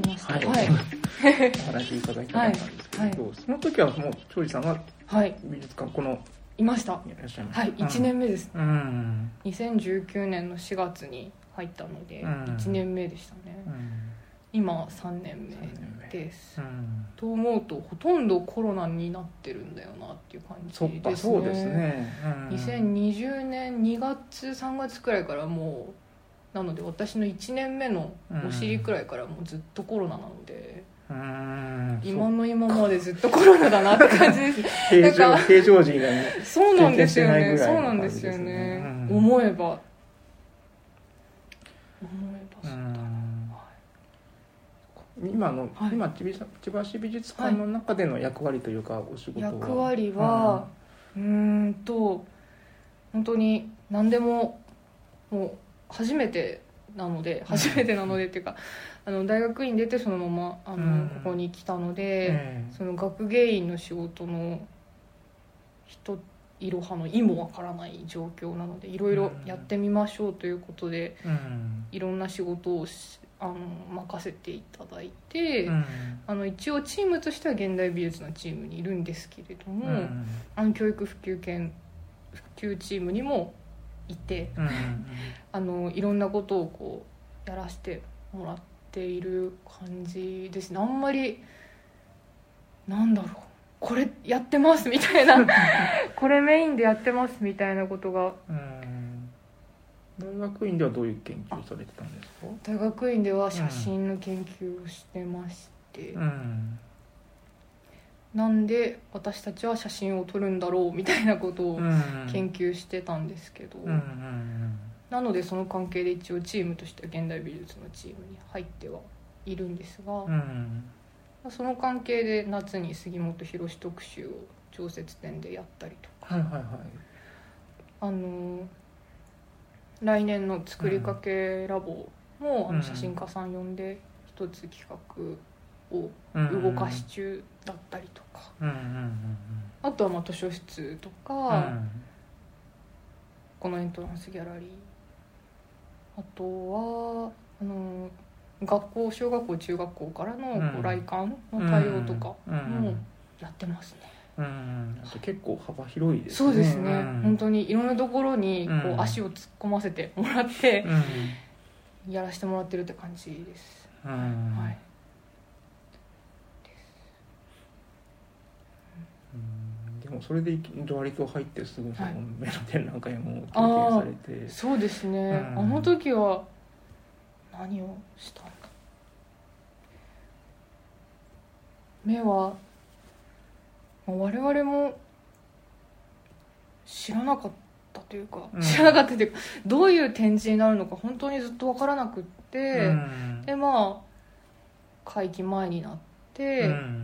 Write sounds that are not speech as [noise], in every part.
かりましたはい、はい。お話いただきたかったんですけど、はい。その時はもう庄司さんは？はい。美術館このいました。いらっしゃいました。はい。1年目です。うん。2019年の4月に入ったのでうん。1年目でしたね。うん。今3年目です。うん。と思うとほとんどコロナになってるんだよなっていう感じですそねそうですね、うん。2020年2月3月くらいからもうなので私の1年目のお尻くらいからもうずっとコロナなので、うん。今の今までずっとコロナだなって感じです。平常平常時がねそうなんですよね。経験してないぐらいのそうなんですよね。ね、うん。思えば。思えばそうだ、うん。は今の、はい。今千葉市美術館の中での役割というかお仕い事は。役割はうーんと本当に何でももう初めてなので初めてなのでっていうかあの大学院出てそのままあの、うん。ここに来たので、ええその学芸員の仕事の人いろはの意もわからない状況なのでいろいろやってみましょうということで、うん。いろんな仕事をしあの任せていただいて、うん。あの一応チームとしては現代美術のチームにいるんですけれども、うん。あの教育普及研普及チームにもいてうん [laughs] あのいろんなことをこうやらせてもらっている感じですね。あんまりなんだろう。これやってますみたいな。[laughs] これメインでやってますみたいなことが。うん。大学院ではどういう研究をされてたんですか？大学院では写真の研究をしてまして、うんなんで私たちは写真を撮るんだろうみたいなことをうん。研究してたんですけど、なのでその関係で一応チームとしては現代美術のチームに入ってはいるんですが、うんその関係で夏に杉本博特集を常設展でやったりとか、あの来年の作りかけラボも、あうんの写真家さん呼んで一つ企画をうん動かし中だったりとか、うんうんうんあとはまあ図書室とか、うんこのエントランスギャラリー。あとはあの学校小学校中学校からのうん。こう来館の対応とかうんもやってますね、うんあと結構幅広いですね。そうですね、うん。本当にいろんなところにこううん。足を突っ込ませてもらってうん。やらせてもらってるって感じです、うん。はいうんでもそれで割と入ってすぐそのはい目の展覧会も経験されて、そうですね、うん。あの時は何をしたんだ目はまあ我々も知らなかったというか、うん。知らなかったというかどういう展示になるのか本当にずっと分からなくって、うん。でまあ会期前になって、うん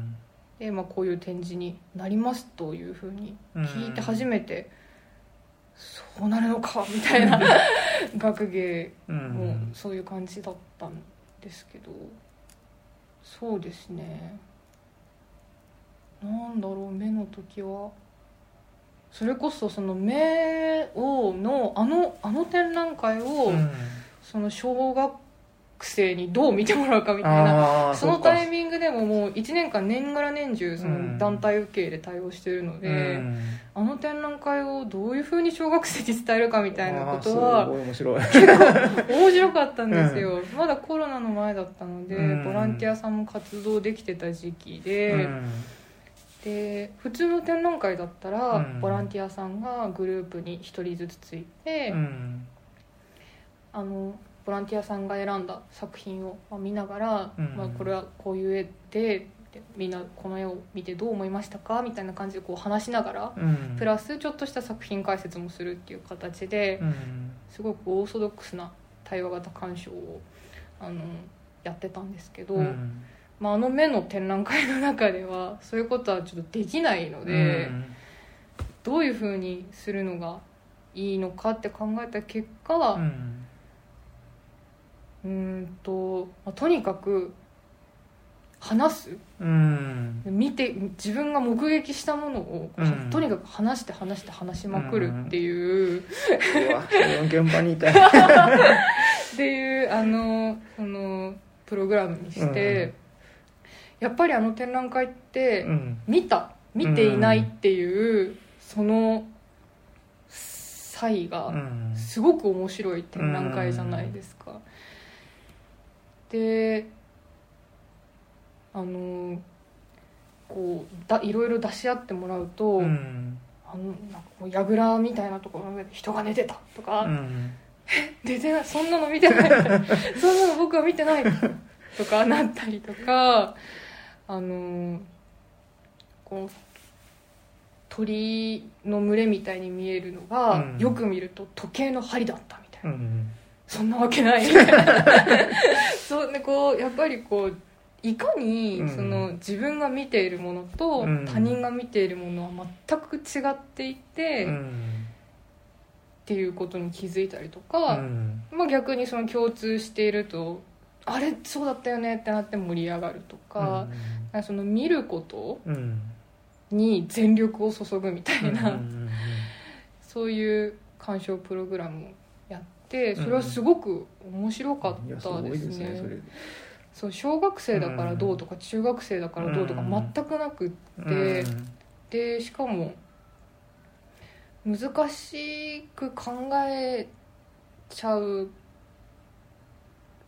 でまあ、こういう展示になりますというふうに聞いて初めて、そうなるのかみたいな [laughs] 学芸うもん。そういう感じだったんですけどそうですね。なんだろう目の時は。それこそその目をのあのあの展覧会を、うん。その小学生にどう見てもらうかみたいなそのタイミングでももう1年間年がら年中その団体受け入れ対応してるので、うん。あの展覧会をどういうふうに小学生に伝えるかみたいなことはすごい面白かったんですよ、まだコロナの前だったので、うん。ボランティアさんも活動できてた時期で、うん。で普通の展覧会だったら、うん。ボランティアさんがグループに1人ずつついて、うん。あのボランティアさんが選んだ作品をまあ見ながら、うんまあ、これはこういう絵ででみんなこの絵を見てどう思いましたか？みたいな感じでこう話しながら、うん。プラスちょっとした作品解説もするっていう形で、うんすごくオーソドックスな対話型鑑賞をあのやってたんですけど、うん。まあ、あの目の展覧会の中ではそういうことはちょっとできないので、うんどういうふうにするのがいいのかって考えた結果、うんうーんと、まあとにかく話す。うん。見て自分が目撃したものを、うん。とにかく話して話して話しまくるっていう、う現場にいた。い [laughs] っていうあのそのプログラムにして、やっぱりあの展覧会って、うん。見た見ていないっていう、その差異がうん。すごく面白い展覧会じゃないですか。であのこうだいろいろ出し合ってもらうと、うん。あのなんかこう櫓みたいなところで人が寝てたとか、うん。[laughs] 寝てないそんなの見てない。[laughs] そんなの僕は見てないとか [laughs] なったりとかあのこう鳥の群れみたいに見えるのが、うん。よく見ると時計の針だったみたいな、うん。そんなわけない。みたいなこうやっぱりこういかにうん。その自分が見ているものとうん。他人が見ているものは全く違っていて、っうん。ていうことに気づいたりとうか、ん。まあ、逆にその共通しているとあれそうだったよねってなって盛り上がるとか,、その見ることうん。に全力を注ぐみたいな、うんそういう鑑賞プログラムってそれはすごく面白かったですね。そう小学生だからどうとか中学生だからどうとかうん全くなくうん。ででしかも難しく考えちゃう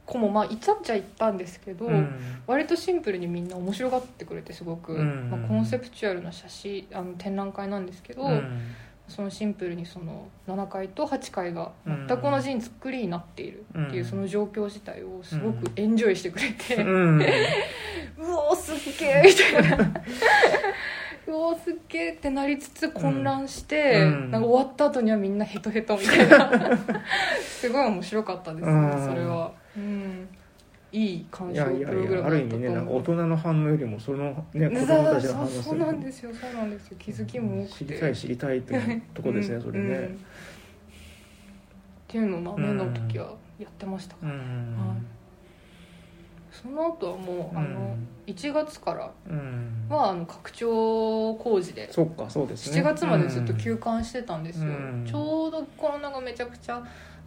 子もまあいたっちゃいたんですけど、うん。割とシンプルにみんな面白がってくれてすごく、うん。まあ、コンセプチュアルな写真あの展覧会なんですけど、うんそのシンプルにその7階と8階が全く同じ作りになっているっていううんその状況自体をすごくエンジョイしてくれて、うん。うおーすっげーみたいな。うおーすっげーってなりつつ混乱して、うん。なんか終わった後にはみんなヘトヘトみたいな。[laughs] すごい面白かったですね、うん。それは、うん、いい鑑い賞プログラムやある意味ねだったと思う。なんか大人の反応よりもそのね [laughs] 子供たちの反応そうそうなんですすよ。そうなんですよ。気づきも多くて。知りたい知りたいっていうとこですね [laughs] それね。っていうのをまあ目の時はやってましたかうら、はい。んその後はもうあの1月からうん。はあの拡張工事でそっかそうですね。7月までずっと休館してたんですよ、うん。ちょうどコロナがめちゃくちゃ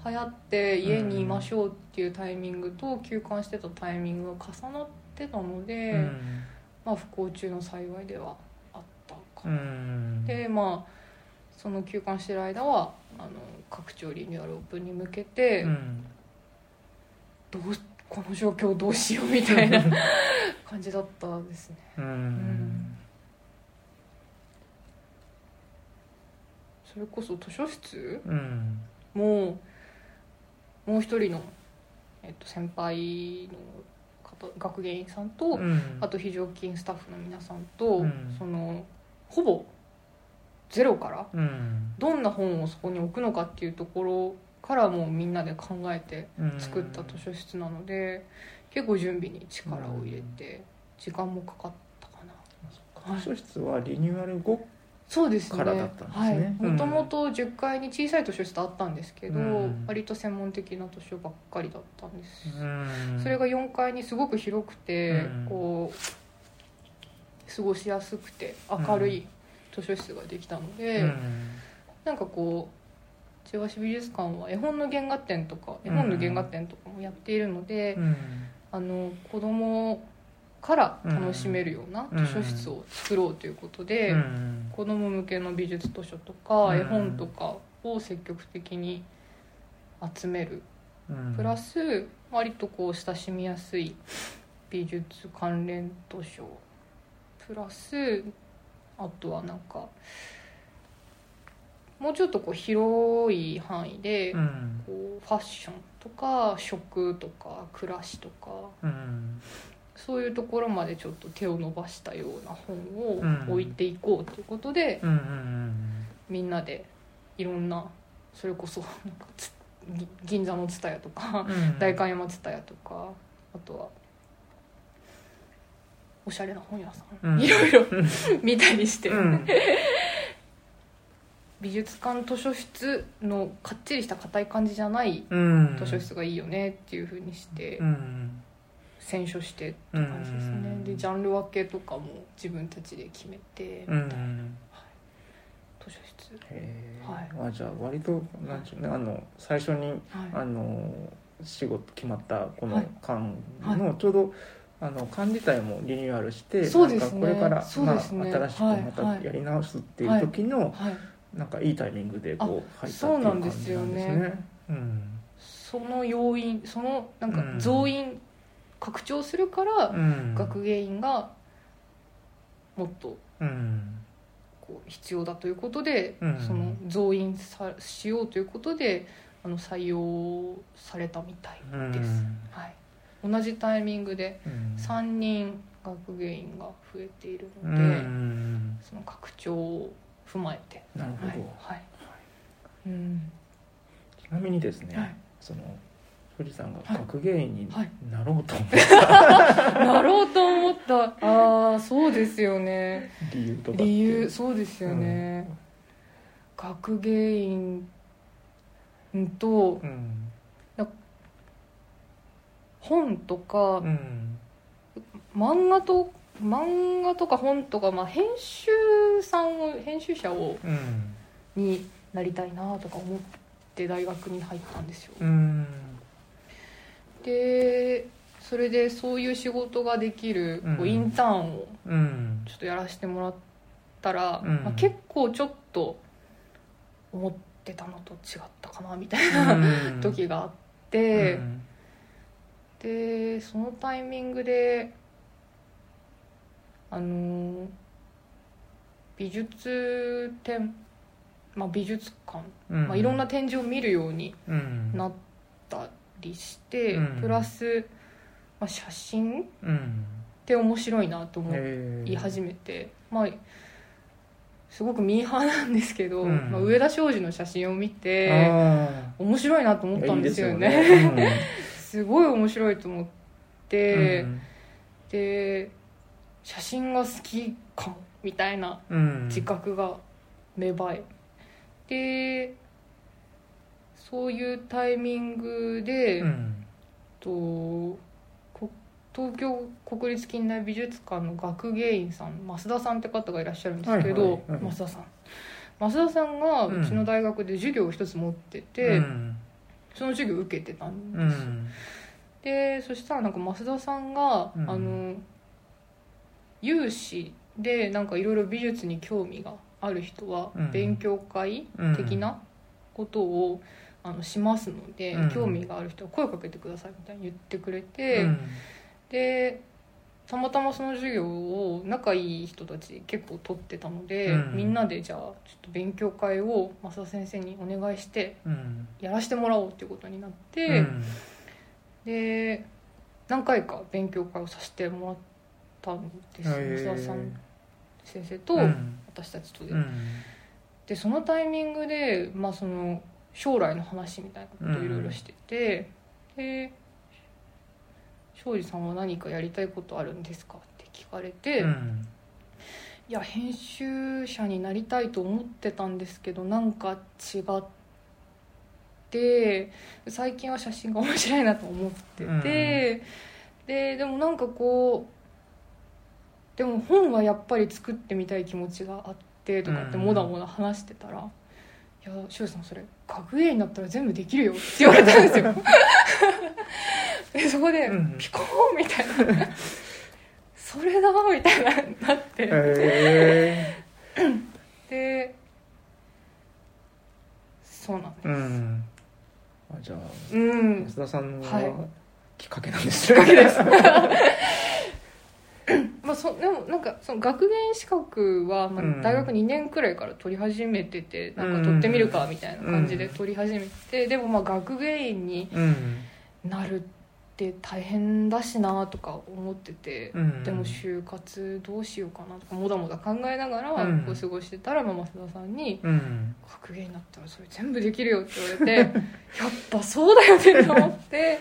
流行って家にいましょうっていうタイミングと休館してたタイミングが重なってたので、うん。まあ不幸中の幸いではあったか。うな、ん。でまあその休館してる間はあの拡張リニューアルオープンに向けて、うん。どうこの状況どうしようみたいな [laughs] 感じだったですね。うん。それこそ図書室うん。ももう一人の、えっと、先輩の方学芸員さんと、うん。あと非常勤スタッフの皆さんと、うん。そのほぼゼロからうん。どんな本をそこに置くのかっていうところからもうみんなで考えてうん。作った図書室なので、結構準備に力を入れて時間もかかったかな、図書室はリニューアル後そうですね。からだったんですね。もともと10階に小さい図書室あったんですけど、うん。割と専門的な図書ばっかりだったんです、うん。それが4階にすごく広くて、うん。こう過ごしやすくて明るい図書室ができたので、うん。なんかこう千葉市美術館は絵本の原画展とか絵本の原画展とかもやっているので、うんあの子供から楽しめるような図書室を作ろうということで、うん。子供向けの美術図書とかうん。絵本とかを積極的に集める、うん。プラス割とこう親しみやすい美術関連図書。プラスあとはなんかもうちょっとこう広い範囲で、うん。こうファッションとか食とか暮らしとか。うんそういうところまでちょっと手を伸ばしたような本をうん。置いていこうということで、うんうんみんなでいろんなそれこそなんか銀座の蔦屋とか、うん代官山蔦屋とかあとはおしゃれな本屋さん、うん。いろいろ [laughs] 見たりして、うん。美術館図書室のかっちりした硬い感じじゃないうん。図書室がいいよねっていうふうにして。うん選書してって感じですね、うんでジャンル分けとかも自分たちで決めてみうたいな、ん図書室。へはい。じゃあ割となんでしょうね。あの最初にはい。あの仕事決まったこのはい。間はのちょうどあの館自体もリニューアルしてそうですね。なんかこれから、まあ、そうですね。新しくはいまたはい。やり直すっていう時の、はい。なんかいいタイミングでこう入ったっていうそうなん感じなんですすでよね。ね。うん。その要因そのなんかうん。増員、拡張するから、うん。学芸員がもっとうん。こう必要だということで、うん。その増員さしようということであの採用されたみたいです、はい、同じタイミングでうん。3人学芸員が増えているうので、ん。その拡張を踏まえて。なるほど、はい、はい。うん。ちなみにですね、はい。その富士山がはい。学芸員にはいなろうと思った。[laughs] なろうと思った。ああそうですよね。理由とか理由そうですよね、学芸員うん。とうん本とかうん。漫画と漫画とか本とか、まあ、編集さんを編集者をうん。になりたいなとか思って大学に入ったんですよ。うんでそれでそういう仕事ができるこううんインターンをうん。ちょっとやらせてもらったら、うん。まあ、結構ちょっと思ってたのと違ったかなみたいな、うん。[laughs] 時があって、うん。でそのタイミングであの美術展、まあ、美術館、うん。まあ、いろんな展示を見るようにうん。なったりして、うん。プラス、まあ、写真？っうん。て面白いなと思へい始めて、まあすごくミーハーなんですけど、うん。まあ、上田昌司の写真を見てあ面白いなとー思ったんですよね。いいですよね。[laughs] すごい面白いと思っうん。て、で写真が好きかもみたいなうん。自覚が芽生えでそういうタイミングで、うん。とこ東京国立近代美術館の学芸員さん増田さんって方がいらっしゃるんですけど、はいはい。はい増田さん。増田さんがうちの大学で授業を一つ持ってて、うん。その授業を受けてたんうです。よ、ん。でそしたらなんか増田さんが、うん。あの有志でなんかいろいろ美術に興味がある人はうん。勉強会的なことを、あのしますので、うん。興味がある人は声かけてくださいみたいに言ってくれて、うん。でたまたまその授業を仲いい人たち結構取ってたので、うん。みんなでじゃあちょっと勉強会を増田先生にお願いしてうん。やらせてもらおうっていうことになって。うん。で何回か勉強会をさせてもらったんですよへー。増田さん先生とうん。私たちとで、うん。でそのタイミングで、まあ、その将来の話みたいなことをいろいろしてて、で「庄司さんは何かやりたいことあるんですか?」って聞かれて、いうん。や編集者になりたいと思ってたんですけどなんか違って最近は写真が面白いなと思ってて、ででもなんかこうでも本はやっぱり作ってみたい気持ちがあってとかってうん。もだもだ話してたら「いや庄司さんそれ学芸になったら全部できるよ」[laughs] って言われたんですよ。[laughs] でそこでうんピコーンみたいな「[laughs] それだ!」みたいななって。へでそうなんです。ーうん。あじゃあうん。増田さんはい。はきっかけなんですね。だけですまあ、そでもなんかその学芸員資格は、まうん。あ、大学2年くらいから取り始めてて、なんか取ってみるかみたいな感じで取り始めて、でもまあ学芸員にうん。なるって大変だしなとか思ってて、うん。でも就活どうしようかなとかもだもだ考えながらうん。こう過ごしてたら、まあ、増田さんにうん「学芸員になったらそれ全部できるよ」って言われて [laughs] やっぱそうだよねと思って。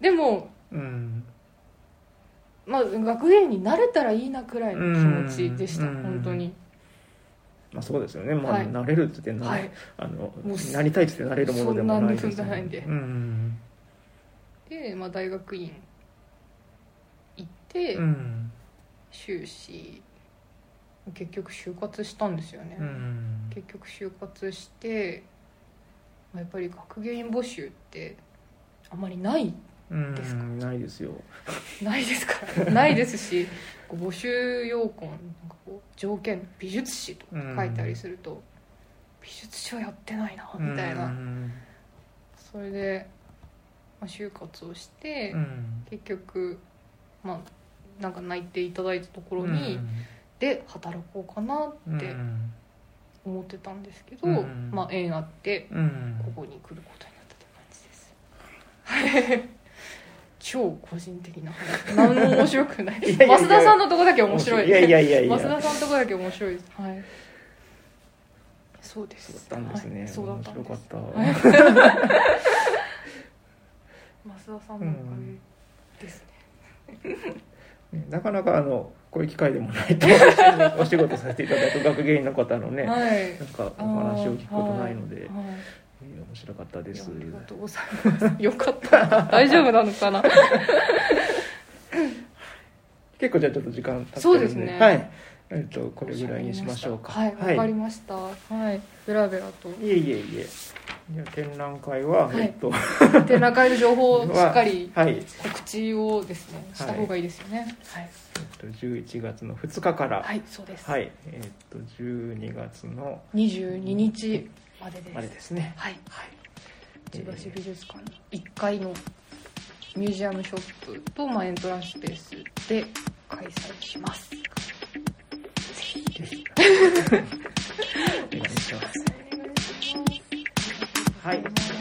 でもうんまあ、学芸員になれたらいいなくらいの気持ちでした、うん。本当に。まあそうですよね。まあはい。なれるって言ってなはい。あのもうなりたいって言ってなれるものでもないです。そんなんで。うん。で、まあ、大学院行って、うん。修士結局就活したんですよね、うん。結局就活して、まあ、やっぱり学芸員募集ってあまりないうんですか？ないですよ。ないですか？ら [laughs] ないですし募集要項なんかこう条件美術史とか書いたりすると、美術史はやってないなみたいな、うんそれで、まあ、就活をして、うん。結局まあなんか泣いていただいたところに、で働こうかなうん。って思ってたんですけど、うん。まあ縁あってうん。ここに来ることになったという感じです。[laughs] 超個人的な。話何も面白くない。増田さんのとこだけ面白い。い。やいやいやいや。増田さんのとこだけ面白いはい。そうです。そうだったんですね、はい。そうだったん面白かった、はい。増田さんのおかげですね、ねなかなかあのこういう機会でもないと [laughs] お仕事させていただく学芸員の方のね、はい。なんかお話を聞くことないので、はいはい。えー面白かったですいやありがとうございます。よかった。大丈夫なのかな？[laughs] 結構じゃあちょっと時間経ってるんでそうですねはいえっとこれぐらいにしましょうかはい、わかりました。はい、ベラベラと。いえいえいえじゃあ展覧会は、はいえっと [laughs] 展覧会の情報をしっかり [laughs] はい、えっ告知をですね、した方がいいですよね。はい。と11月の2日からはい、そうです。はい、えっと12月の二十二日までです。までですねはい。はい千葉市美術館一階のミュージアムショップと、まあ、エントランススペースで開催します。ぜひ。[laughs] お願いします。はい